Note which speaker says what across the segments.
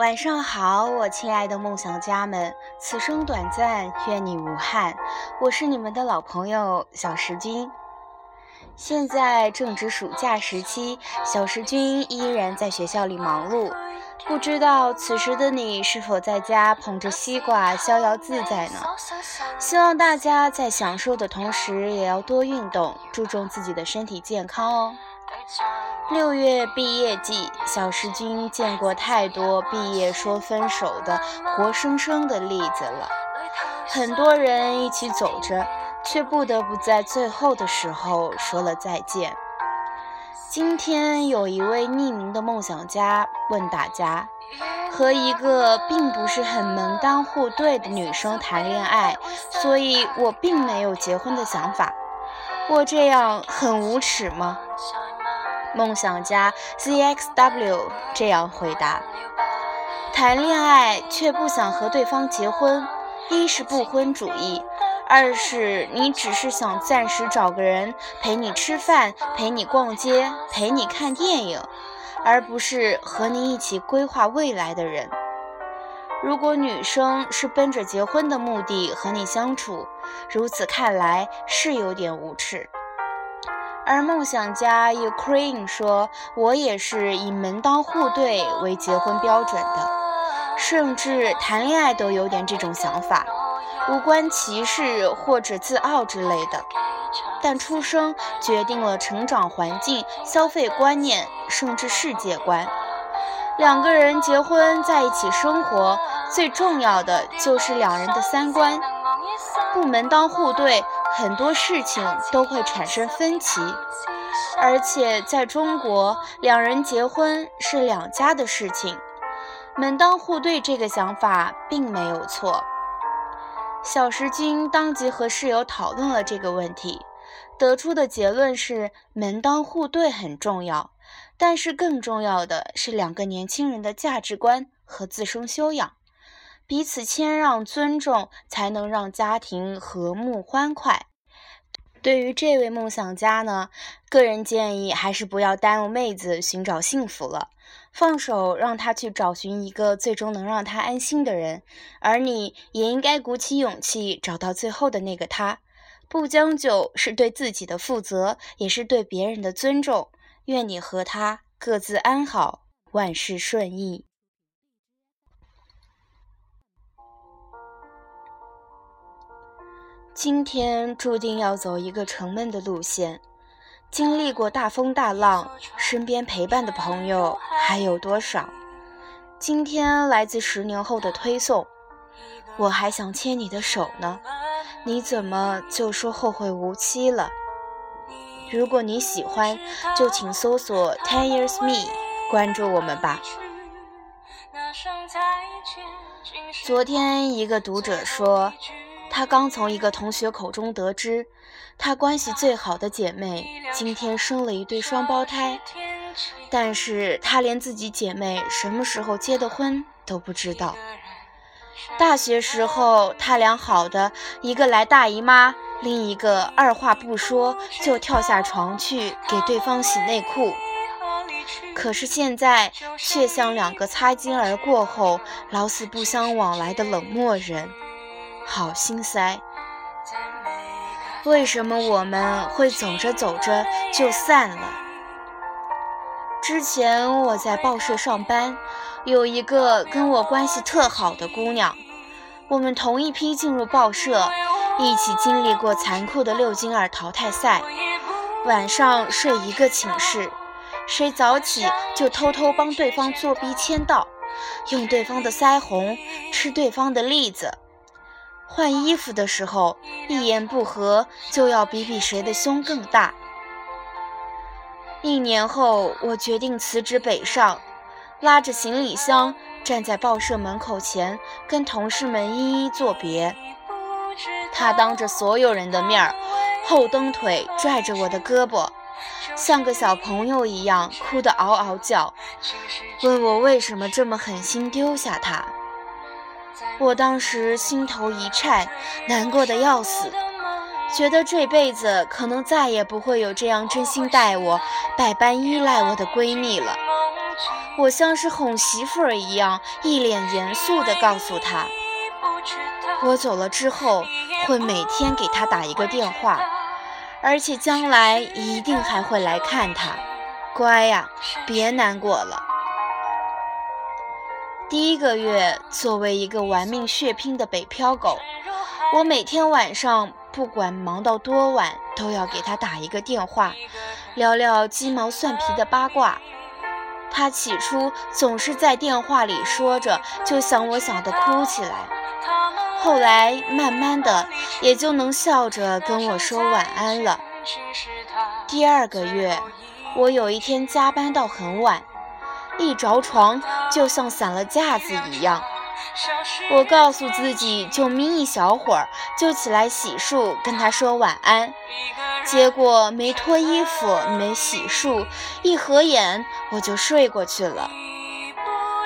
Speaker 1: 晚上好，我亲爱的梦想家们，此生短暂，愿你无憾。我是你们的老朋友小石君。现在正值暑假时期，小石君依然在学校里忙碌。不知道此时的你是否在家捧着西瓜逍遥自在呢？希望大家在享受的同时，也要多运动，注重自己的身体健康哦。六月毕业季，小石君见过太多毕业说分手的活生生的例子了。很多人一起走着，却不得不在最后的时候说了再见。今天有一位匿名的梦想家问大家：和一个并不是很门当户对的女生谈恋爱，所以我并没有结婚的想法。我这样很无耻吗？梦想家 ZXW 这样回答：谈恋爱却不想和对方结婚，一是不婚主义，二是你只是想暂时找个人陪你吃饭、陪你逛街、陪你看电影，而不是和你一起规划未来的人。如果女生是奔着结婚的目的和你相处，如此看来是有点无耻。而梦想家 Ukraine 说：“我也是以门当户对为结婚标准的，甚至谈恋爱都有点这种想法，无关歧视或者自傲之类的。但出生决定了成长环境、消费观念，甚至世界观。两个人结婚在一起生活，最重要的就是两人的三观。不门当户对。”很多事情都会产生分歧，而且在中国，两人结婚是两家的事情，门当户对这个想法并没有错。小石君当即和室友讨论了这个问题，得出的结论是门当户对很重要，但是更重要的是两个年轻人的价值观和自身修养。彼此谦让、尊重，才能让家庭和睦欢快。对于这位梦想家呢，个人建议还是不要耽误妹子寻找幸福了，放手让她去找寻一个最终能让她安心的人，而你也应该鼓起勇气找到最后的那个他。不将就，是对自己的负责，也是对别人的尊重。愿你和他各自安好，万事顺意。今天注定要走一个沉闷的路线，经历过大风大浪，身边陪伴的朋友还有多少？今天来自十年后的推送，我还想牵你的手呢，你怎么就说后会无期了？如果你喜欢，就请搜索 Ten Years Me，关注我们吧。昨天一个读者说。他刚从一个同学口中得知，他关系最好的姐妹今天生了一对双胞胎，但是他连自己姐妹什么时候结的婚都不知道。大学时候，他俩好的，一个来大姨妈，另一个二话不说就跳下床去给对方洗内裤。可是现在，却像两个擦肩而过后老死不相往来的冷漠人。好心塞，为什么我们会走着走着就散了？之前我在报社上班，有一个跟我关系特好的姑娘，我们同一批进入报社，一起经历过残酷的六进二淘汰赛，晚上睡一个寝室，谁早起就偷偷帮对方作弊签到，用对方的腮红，吃对方的栗子。换衣服的时候，一言不合就要比比谁的胸更大。一年后，我决定辞职北上，拉着行李箱站在报社门口前，跟同事们一一作别。他当着所有人的面儿，后蹬腿拽着我的胳膊，像个小朋友一样哭得嗷嗷叫，问我为什么这么狠心丢下他。我当时心头一颤，难过的要死，觉得这辈子可能再也不会有这样真心待我、百般依赖我的闺蜜了。我像是哄媳妇儿一样，一脸严肃地告诉他，我走了之后会每天给他打一个电话，而且将来一定还会来看他。乖呀，别难过了。第一个月，作为一个玩命血拼的北漂狗，我每天晚上不管忙到多晚，都要给他打一个电话，聊聊鸡毛蒜皮的八卦。他起初总是在电话里说着，就想我想的哭起来。后来慢慢的，也就能笑着跟我说晚安了。第二个月，我有一天加班到很晚。一着床就像散了架子一样，我告诉自己就眯一小会儿，就起来洗漱跟他说晚安。结果没脱衣服，没洗漱，一合眼我就睡过去了。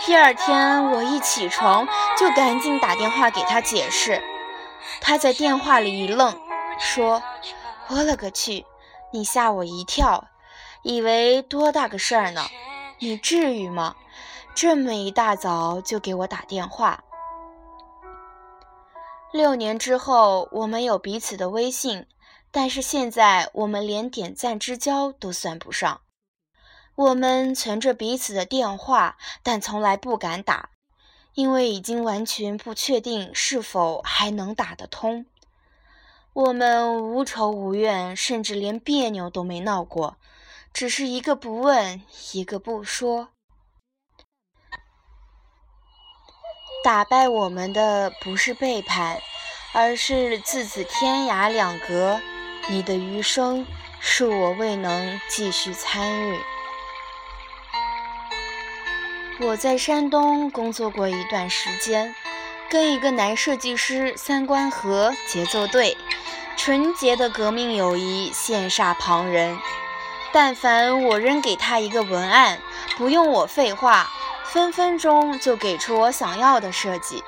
Speaker 1: 第二天我一起床就赶紧打电话给他解释，他在电话里一愣，说：“我勒个去，你吓我一跳，以为多大个事儿呢。”你至于吗？这么一大早就给我打电话。六年之后，我们有彼此的微信，但是现在我们连点赞之交都算不上。我们存着彼此的电话，但从来不敢打，因为已经完全不确定是否还能打得通。我们无仇无怨，甚至连别扭都没闹过。只是一个不问，一个不说。打败我们的不是背叛，而是自此天涯两隔。你的余生，恕我未能继续参与。我在山东工作过一段时间，跟一个男设计师三观合，节奏对，纯洁的革命友谊羡煞旁人。但凡我扔给他一个文案，不用我废话，分分钟就给出我想要的设计。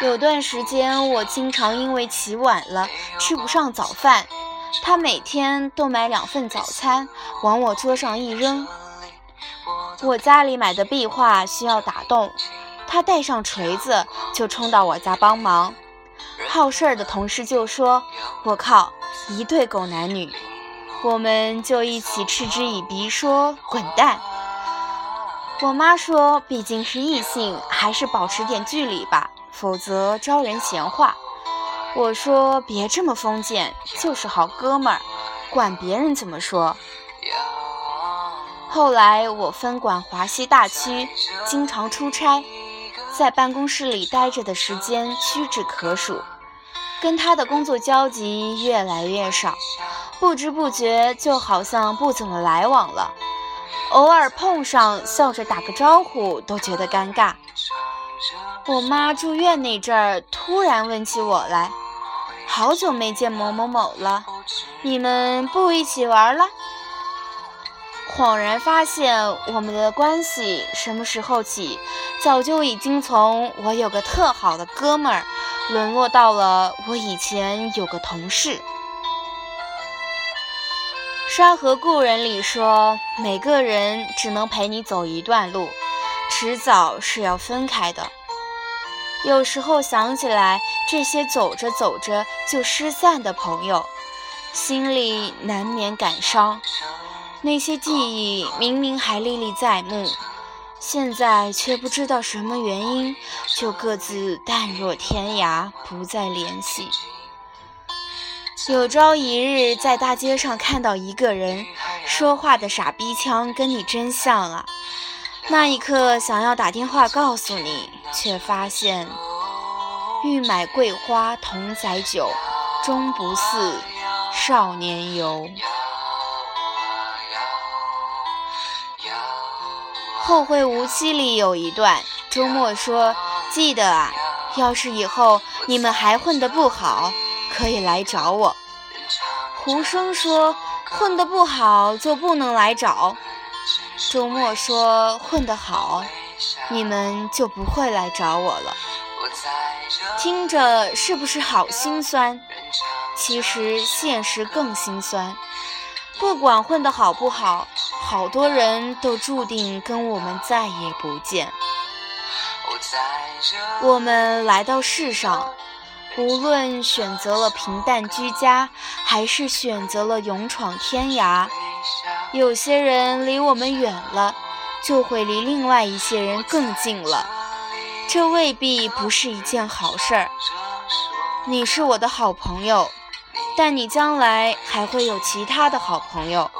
Speaker 1: 有段时间，我经常因为起晚了吃不上早饭，他每天都买两份早餐往我桌上一扔。我家里买的壁画需要打洞，他带上锤子就冲到我家帮忙。好事儿的同事就说：“我靠，一对狗男女。”我们就一起嗤之以鼻，说滚蛋。我妈说，毕竟是异性，还是保持点距离吧，否则招人闲话。我说别这么封建，就是好哥们儿，管别人怎么说。后来我分管华西大区，经常出差，在办公室里待着的时间屈指可数，跟他的工作交集越来越少。不知不觉就好像不怎么来往了，偶尔碰上笑着打个招呼都觉得尴尬。我妈住院那阵儿突然问起我来，好久没见某某某了，你们不一起玩了？恍然发现我们的关系什么时候起，早就已经从我有个特好的哥们儿，沦落到了我以前有个同事。《山河故人》里说：“每个人只能陪你走一段路，迟早是要分开的。”有时候想起来，这些走着走着就失散的朋友，心里难免感伤。那些记忆明明还历历在目，现在却不知道什么原因，就各自淡若天涯，不再联系。有朝一日在大街上看到一个人说话的傻逼腔，跟你真像啊！那一刻想要打电话告诉你，却发现欲买桂花同载酒，终不似少年游。后会无期里有一段，周末说：“记得啊，要是以后你们还混得不好。”可以来找我。胡生说混得不好就不能来找。周末说混得好，你们就不会来找我了。听着是不是好心酸？其实现实更心酸。不管混得好不好，好多人都注定跟我们再也不见。我们来到世上，无论选择了平淡居家，还是选择了勇闯天涯，有些人离我们远了，就会离另外一些人更近了。这未必不是一件好事儿。你是我的好朋友，但你将来还会有其他的好朋友。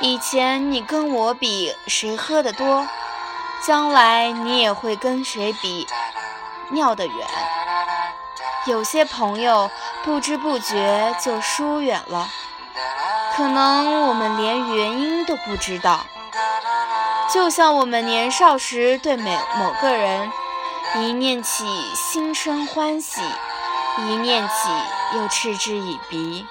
Speaker 1: 以前你跟我比谁喝得多，将来你也会跟谁比尿得远。有些朋友不知不觉就疏远了，可能我们连原因都不知道。就像我们年少时对每某个人，一念起心生欢喜。一念起，又嗤之以鼻。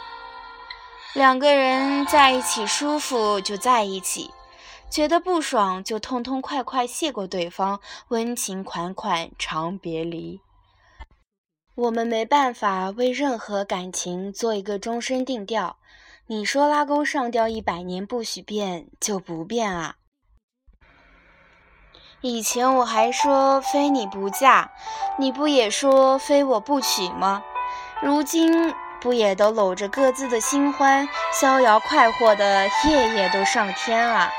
Speaker 1: 两个人在一起舒服就在一起，觉得不爽就痛痛快快谢过对方，温情款款长别离。我们没办法为任何感情做一个终身定调。你说拉钩上吊一百年不许变，就不变啊？以前我还说非你不嫁，你不也说非我不娶吗？如今不也都搂着各自的新欢，逍遥快活的夜夜都上天了？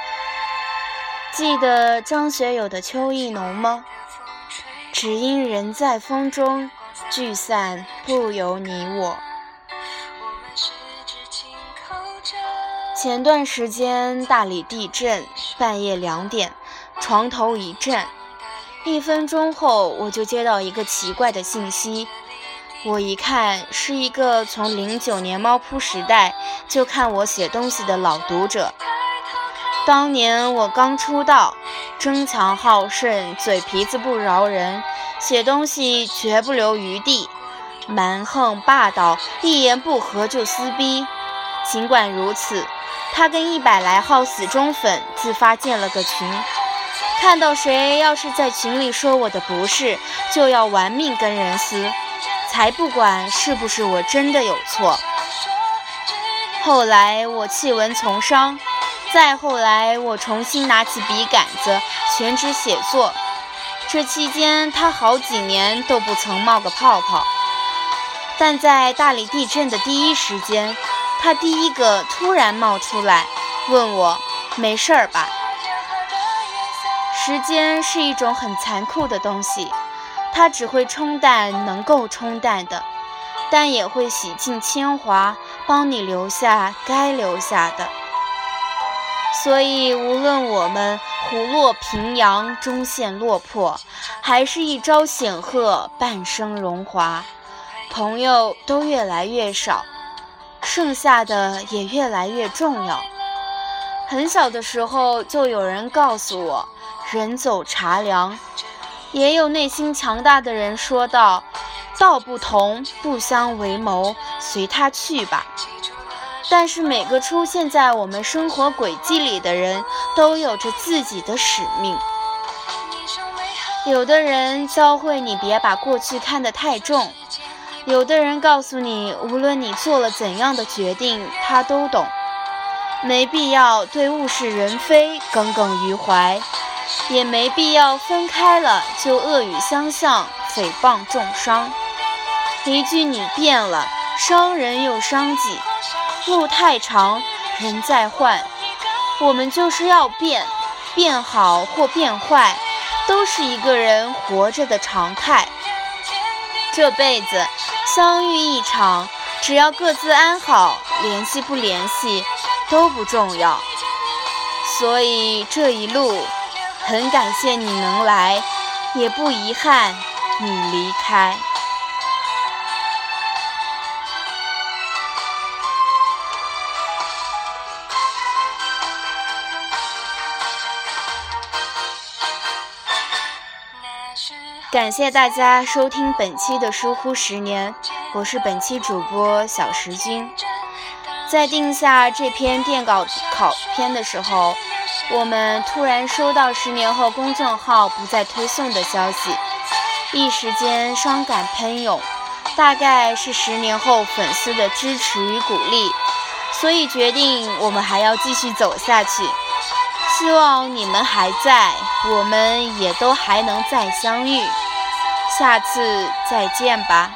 Speaker 1: 记得张学友的《秋意浓》吗？只因人在风中，聚散不由你我。前段时间大理地震，半夜两点。床头一震，一分钟后我就接到一个奇怪的信息。我一看，是一个从零九年猫扑时代就看我写东西的老读者。当年我刚出道，争强好胜，嘴皮子不饶人，写东西绝不留余地，蛮横霸道，一言不合就撕逼。尽管如此，他跟一百来号死忠粉自发建了个群。看到谁要是在群里说我的不是，就要玩命跟人撕，才不管是不是我真的有错。后来我弃文从商，再后来我重新拿起笔杆子全职写作，这期间他好几年都不曾冒个泡泡，但在大理地震的第一时间，他第一个突然冒出来问我没事儿吧。时间是一种很残酷的东西，它只会冲淡能够冲淡的，但也会洗尽铅华，帮你留下该留下的。所以，无论我们虎落平阳，终陷落魄，还是一朝显赫，半生荣华，朋友都越来越少，剩下的也越来越重要。很小的时候，就有人告诉我。人走茶凉，也有内心强大的人说道：“道不同，不相为谋，随他去吧。”但是每个出现在我们生活轨迹里的人都有着自己的使命。有的人教会你别把过去看得太重，有的人告诉你，无论你做了怎样的决定，他都懂，没必要对物是人非耿耿于怀。也没必要分开了就恶语相向、诽谤重伤。一句你变了，伤人又伤己。路太长，人在换，我们就是要变，变好或变坏，都是一个人活着的常态。这辈子相遇一场，只要各自安好，联系不联系都不重要。所以这一路。很感谢你能来，也不遗憾你离开。感谢大家收听本期的《疏忽十年》，我是本期主播小石君。在定下这篇电稿考篇的时候。我们突然收到十年后公众号不再推送的消息，一时间伤感喷涌。大概是十年后粉丝的支持与鼓励，所以决定我们还要继续走下去。希望你们还在，我们也都还能再相遇。下次再见吧。